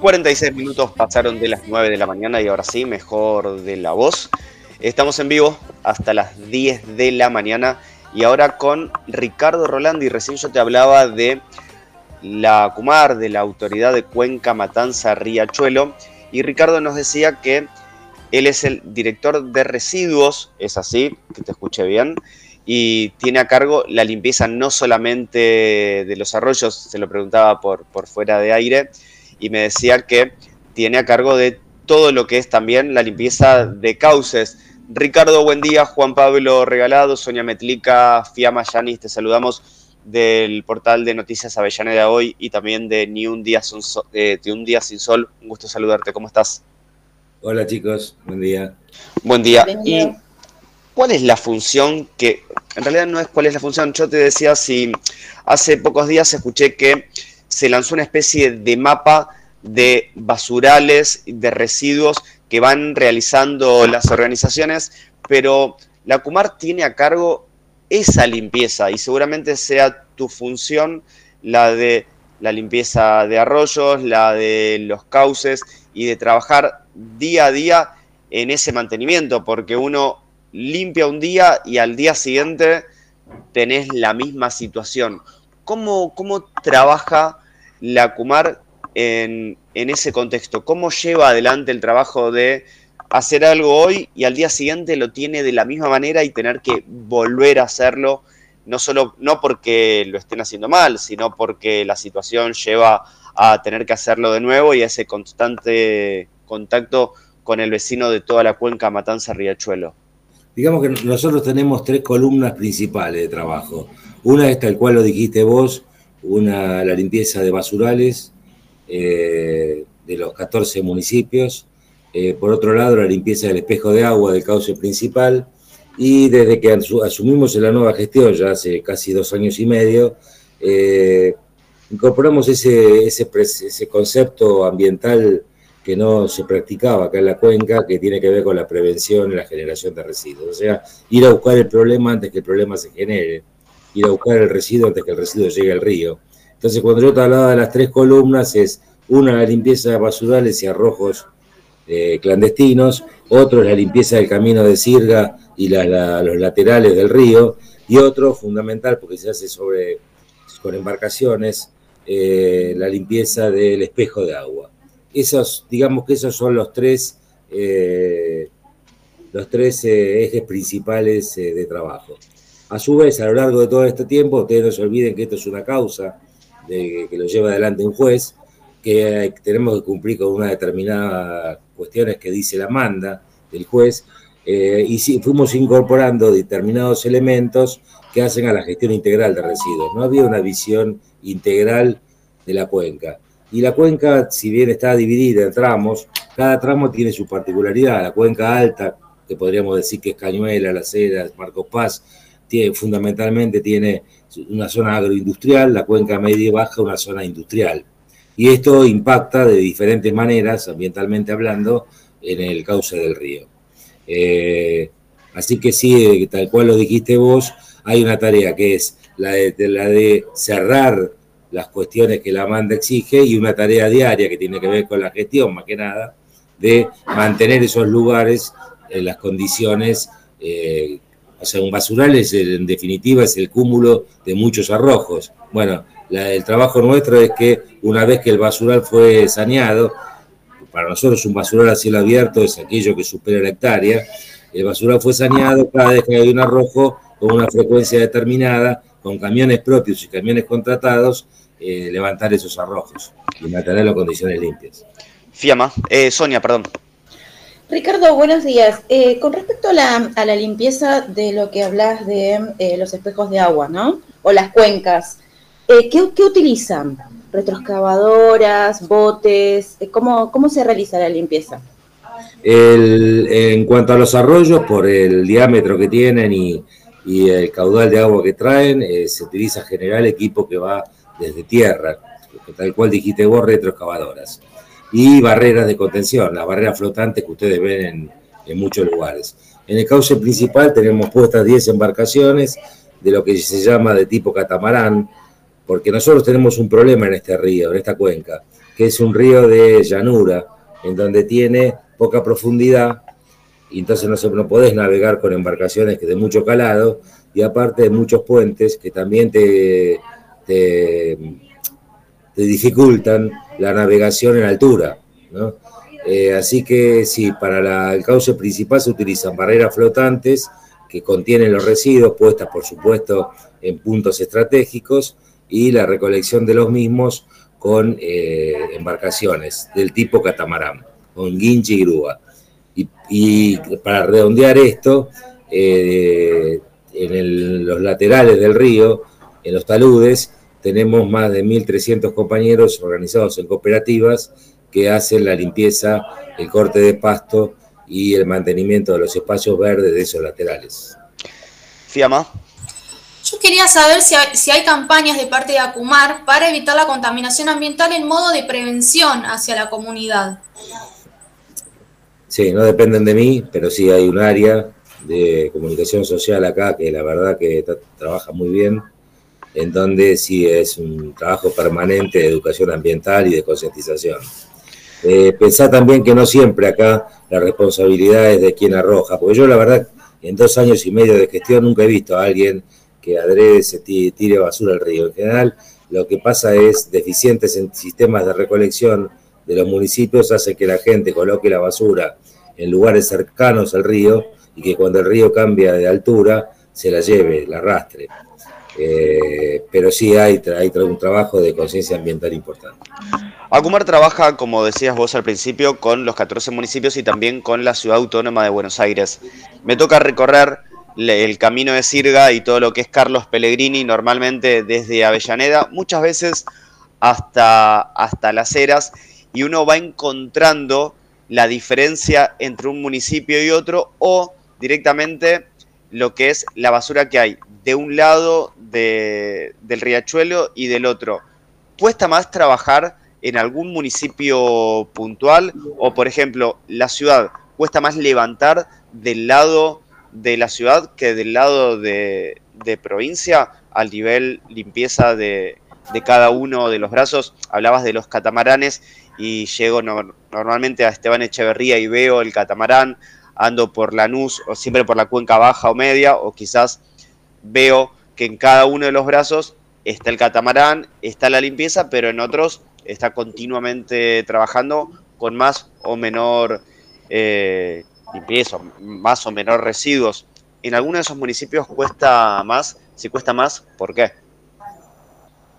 46 minutos pasaron de las 9 de la mañana y ahora sí, mejor de la voz. Estamos en vivo hasta las 10 de la mañana y ahora con Ricardo Rolandi. Recién yo te hablaba de la CUMAR, de la Autoridad de Cuenca Matanza Riachuelo, y Ricardo nos decía que él es el director de residuos, es así, que te escuche bien, y tiene a cargo la limpieza no solamente de los arroyos, se lo preguntaba por, por fuera de aire, y me decía que tiene a cargo de todo lo que es también la limpieza de cauces. Ricardo, buen día. Juan Pablo Regalado, Sonia Metlica, Fiamma Yanis, te saludamos del portal de Noticias Avellaneda Hoy y también de Ni un día, sin sol, eh, un día sin sol. Un gusto saludarte. ¿Cómo estás? Hola chicos, buen día. Buen día. ¿Y cuál es la función que, en realidad no es cuál es la función, yo te decía si hace pocos días escuché que se lanzó una especie de mapa de basurales, de residuos que van realizando las organizaciones, pero la CUMAR tiene a cargo esa limpieza y seguramente sea tu función la de la limpieza de arroyos, la de los cauces y de trabajar día a día en ese mantenimiento, porque uno limpia un día y al día siguiente tenés la misma situación. ¿Cómo, cómo trabaja la CUMAR en, en ese contexto? ¿Cómo lleva adelante el trabajo de hacer algo hoy y al día siguiente lo tiene de la misma manera y tener que volver a hacerlo, no solo no porque lo estén haciendo mal, sino porque la situación lleva a tener que hacerlo de nuevo y a ese constante contacto con el vecino de toda la cuenca Matanza Riachuelo. Digamos que nosotros tenemos tres columnas principales de trabajo. Una es tal cual lo dijiste vos, una la limpieza de basurales eh, de los 14 municipios, eh, por otro lado la limpieza del espejo de agua del cauce principal y desde que asumimos la nueva gestión, ya hace casi dos años y medio, eh, incorporamos ese, ese concepto ambiental que no se practicaba acá en la cuenca, que tiene que ver con la prevención y la generación de residuos. O sea, ir a buscar el problema antes que el problema se genere, ir a buscar el residuo antes que el residuo llegue al río. Entonces, cuando yo te hablaba de las tres columnas, es una, la limpieza de basurales y arrojos eh, clandestinos, otro es la limpieza del camino de Sirga y los laterales del río, y otro, fundamental, porque se hace sobre, con embarcaciones, eh, la limpieza del espejo de agua. Esos, digamos que esos son los tres, eh, los tres ejes principales de trabajo. A su vez, a lo largo de todo este tiempo, ustedes no se olviden que esto es una causa de, que lo lleva adelante un juez, que tenemos que cumplir con una determinada cuestiones que dice la manda del juez, eh, y sí, fuimos incorporando determinados elementos que hacen a la gestión integral de residuos. No había una visión integral de la cuenca. Y la cuenca, si bien está dividida en tramos, cada tramo tiene su particularidad. La cuenca alta, que podríamos decir que es Cañuela, Las Heras, Marcos Paz, tiene, fundamentalmente tiene una zona agroindustrial, la cuenca media y baja una zona industrial. Y esto impacta de diferentes maneras, ambientalmente hablando, en el cauce del río. Eh, así que sí, tal cual lo dijiste vos, hay una tarea que es la de, la de cerrar las cuestiones que la manda exige y una tarea diaria que tiene que ver con la gestión, más que nada, de mantener esos lugares en las condiciones eh, o sea, un basural es, en definitiva es el cúmulo de muchos arrojos. Bueno, el trabajo nuestro es que una vez que el basural fue saneado, para nosotros un basural a cielo abierto es aquello que supera la hectárea, el basural fue saneado, cada vez que hay un arrojo con una frecuencia determinada, con camiones propios y camiones contratados, eh, levantar esos arrojos y mantener las condiciones limpias. Fiamma, eh, Sonia, perdón. Ricardo, buenos días. Eh, con respecto a la, limpieza de lo que hablas de eh, los espejos de agua, ¿no? O las cuencas, eh, ¿qué, utilizan? ¿Retroexcavadoras, botes? ¿Cómo, ¿Cómo se realiza la limpieza? en cuanto a los arroyos, por el diámetro que tienen y, y el caudal de agua que traen, se utiliza general equipo que va desde tierra, tal cual dijiste vos, retroexcavadoras y barreras de contención, las barreras flotantes que ustedes ven en, muchos lugares. En el cauce principal tenemos puestas 10 embarcaciones de lo que se llama de tipo catamarán, porque nosotros tenemos un problema en este río, en esta cuenca, que es un río de llanura, en donde tiene poca profundidad, y entonces no, se, no podés navegar con embarcaciones que de mucho calado, y aparte de muchos puentes que también te, te, dificultan la navegación en altura. Eh, así que sí, para el cauce principal se utilizan barreras flotantes que contienen los residuos, puestas por supuesto en puntos estratégicos, y la recolección de los mismos con eh, embarcaciones del tipo catamarán, con guinche y grúa. Y, para redondear esto, eh, en los laterales del río, en los taludes, tenemos más de 1.300 compañeros organizados en cooperativas que hacen la limpieza, el corte de pasto y el mantenimiento de los espacios verdes de esos laterales. Fiamma. Yo quería saber si hay, si hay, campañas de parte de Acumar para evitar la contaminación ambiental en modo de prevención hacia la comunidad. Sí, no dependen de mí, pero sí hay un área de comunicación social acá que la verdad que trabaja muy bien, en donde sí es un trabajo permanente de educación ambiental y de concientización. Eh, también que no siempre acá la responsabilidad es de quien arroja, porque yo la verdad en dos años y medio de gestión nunca he visto a alguien que adrede se tire basura al río. En general lo que pasa es deficientes en sistemas de recolección de los municipios hace que la gente coloque la basura en lugares cercanos al río y que cuando el río cambia de altura se la lleve, la arrastre. Eh, pero sí hay, hay un trabajo de conciencia ambiental importante. Acumar trabaja, como decías vos al principio, con los 14 municipios y también con la ciudad autónoma de Buenos Aires. Me toca recorrer el camino de Sirga y todo lo que es Carlos Pellegrini, normalmente desde Avellaneda, muchas veces hasta, hasta Las Heras, y uno va encontrando la diferencia entre un municipio y otro o directamente lo que es la basura que hay de un lado del riachuelo y del otro. ¿Cuesta más trabajar en algún municipio puntual o, por ejemplo, la ciudad? ¿Cuesta más levantar del lado de la ciudad que del lado de, provincia al nivel limpieza de, cada uno de los brazos? Hablabas de los catamaranes y llego normalmente a Esteban Echeverría y veo el catamarán, ando por Lanús o siempre por la cuenca baja o media, o quizás veo que en cada uno de los brazos está el catamarán, está la limpieza, pero en otros está continuamente trabajando con más o menor eh, limpieza, más o menor residuos. En algunos de esos municipios cuesta más, si cuesta más, ¿por qué?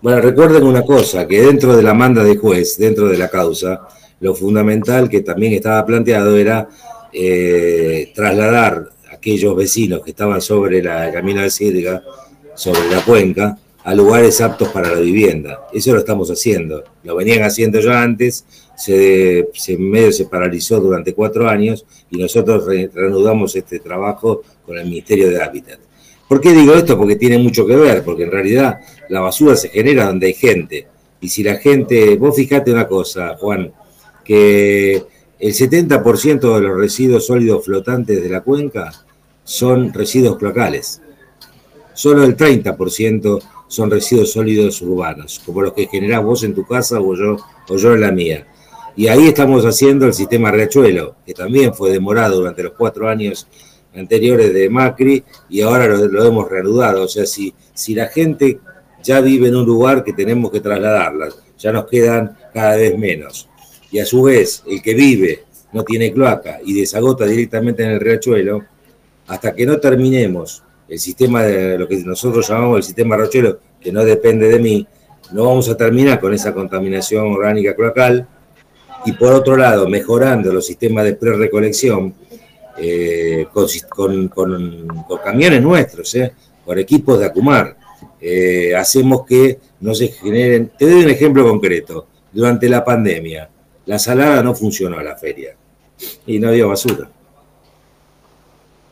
Bueno, recuerden una cosa, que dentro de la manda de juez, dentro de la causa, lo fundamental que también estaba planteado era eh, trasladar a aquellos vecinos que estaban sobre la camina de Sirga, sobre la cuenca, a lugares aptos para la vivienda. Eso lo estamos haciendo. Lo venían haciendo ya antes, se, medio se paralizó durante cuatro años y nosotros reanudamos este trabajo con el Ministerio de Hábitat. ¿Por qué digo esto? Porque tiene mucho que ver, porque en realidad la basura se genera donde hay gente. Y si la gente, vos fijate una cosa, Juan, que el 70% de los residuos sólidos flotantes de la cuenca son residuos cloacales. Solo el 30% son residuos sólidos urbanos, como los que generás vos en tu casa o yo, o yo en la mía. Y ahí estamos haciendo el sistema Riachuelo, que también fue demorado durante los cuatro años anteriores de Macri y ahora lo, hemos reanudado. O sea, si, si la gente ya vive en un lugar que tenemos que trasladarla, ya nos quedan cada vez menos y a su vez el que vive no tiene cloaca y desagota directamente en el riachuelo, hasta que no terminemos el sistema de lo que nosotros llamamos el sistema riachuelo, que no depende de mí, no vamos a terminar con esa contaminación orgánica cloacal. Y por otro lado, mejorando los sistemas de pre-recolección eh, con, camiones nuestros, eh, con equipos de Acumar, eh, hacemos que no se generen. Te doy un ejemplo concreto. Durante la pandemia, la salada no funcionó a la feria y no había basura.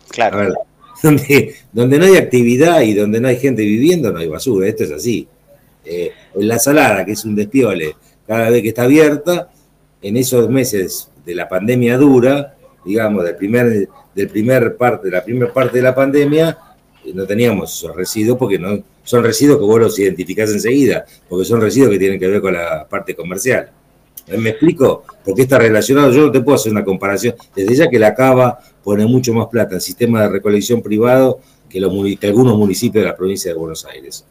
Claro. donde, donde, no hay actividad y donde no hay gente viviendo, no hay basura. Esto es así. Eh, en la salada, que es un despiole, cada vez que está abierta, en esos meses de la pandemia dura, digamos, del primer, del primer parte, de la primera parte de la pandemia, no teníamos esos residuos porque no son residuos que vos los identificás enseguida, porque son residuos que tienen que ver con la parte comercial. ¿Me explico? Porque está relacionado, yo no te puedo hacer una comparación, desde ya que la cava pone mucho más plata en sistema de recolección privado que, los, algunos municipios de la provincia de Buenos Aires.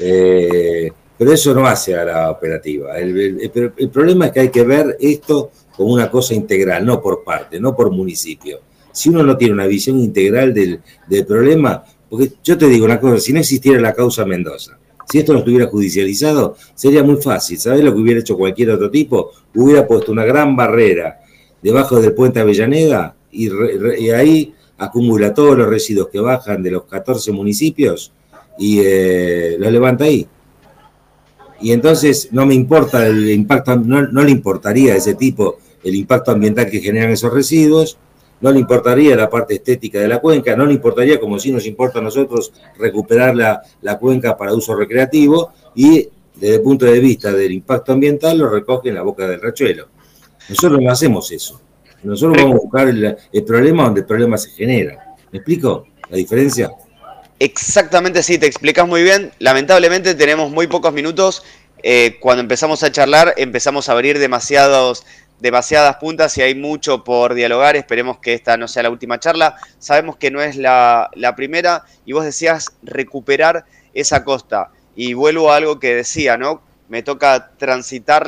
Eh, pero eso no hace a la operativa. El, problema es que hay que ver esto como una cosa integral, no por parte, no por municipio. Si uno no tiene una visión integral del, problema, porque yo te digo una cosa, si no existiera la causa Mendoza, si esto no estuviera judicializado, sería muy fácil. ¿Sabes lo que hubiera hecho cualquier otro tipo? Hubiera puesto una gran barrera debajo del puente Avellaneda y, ahí acumula todos los residuos que bajan de los 14 municipios y eh, los levanta ahí. Y entonces no me importa el impacto, no, no le importaría a ese tipo el impacto ambiental que generan esos residuos, no le importaría la parte estética de la cuenca, no le importaría, como si nos importa a nosotros, recuperar la, cuenca para uso recreativo y desde el punto de vista del impacto ambiental lo recoge en la boca del rachuelo. Nosotros no hacemos eso. Nosotros vamos a buscar el, problema donde el problema se genera. ¿Me explico la diferencia? Exactamente, sí, te explicas muy bien. Lamentablemente tenemos muy pocos minutos. Eh, cuando empezamos a charlar empezamos a abrir demasiados demasiadas puntas y hay mucho por dialogar. Esperemos que esta no sea la última charla. Sabemos que no es la, primera y vos decías recuperar esa costa. Y vuelvo a algo que decía, ¿no? Me toca transitar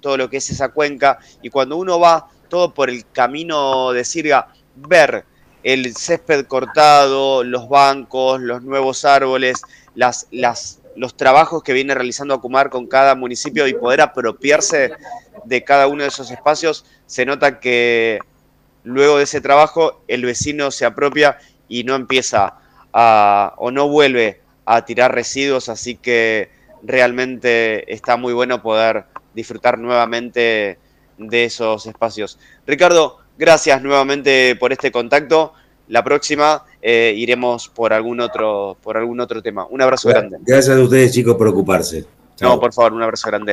todo lo que es esa cuenca y cuando uno va todo por el camino de Sirga, ver el césped cortado, los bancos, los nuevos árboles, las, las los trabajos que viene realizando Acumar con cada municipio y poder apropiarse de cada uno de esos espacios, se nota que luego de ese trabajo el vecino se apropia y no empieza a, o no vuelve a tirar residuos, así que realmente está muy bueno poder disfrutar nuevamente de esos espacios. Ricardo, gracias nuevamente por este contacto. La próxima eh, iremos por algún otro por algún otro tema. Un abrazo grande. Gracias a ustedes, chicos, por ocuparse. No, por favor, un abrazo grande.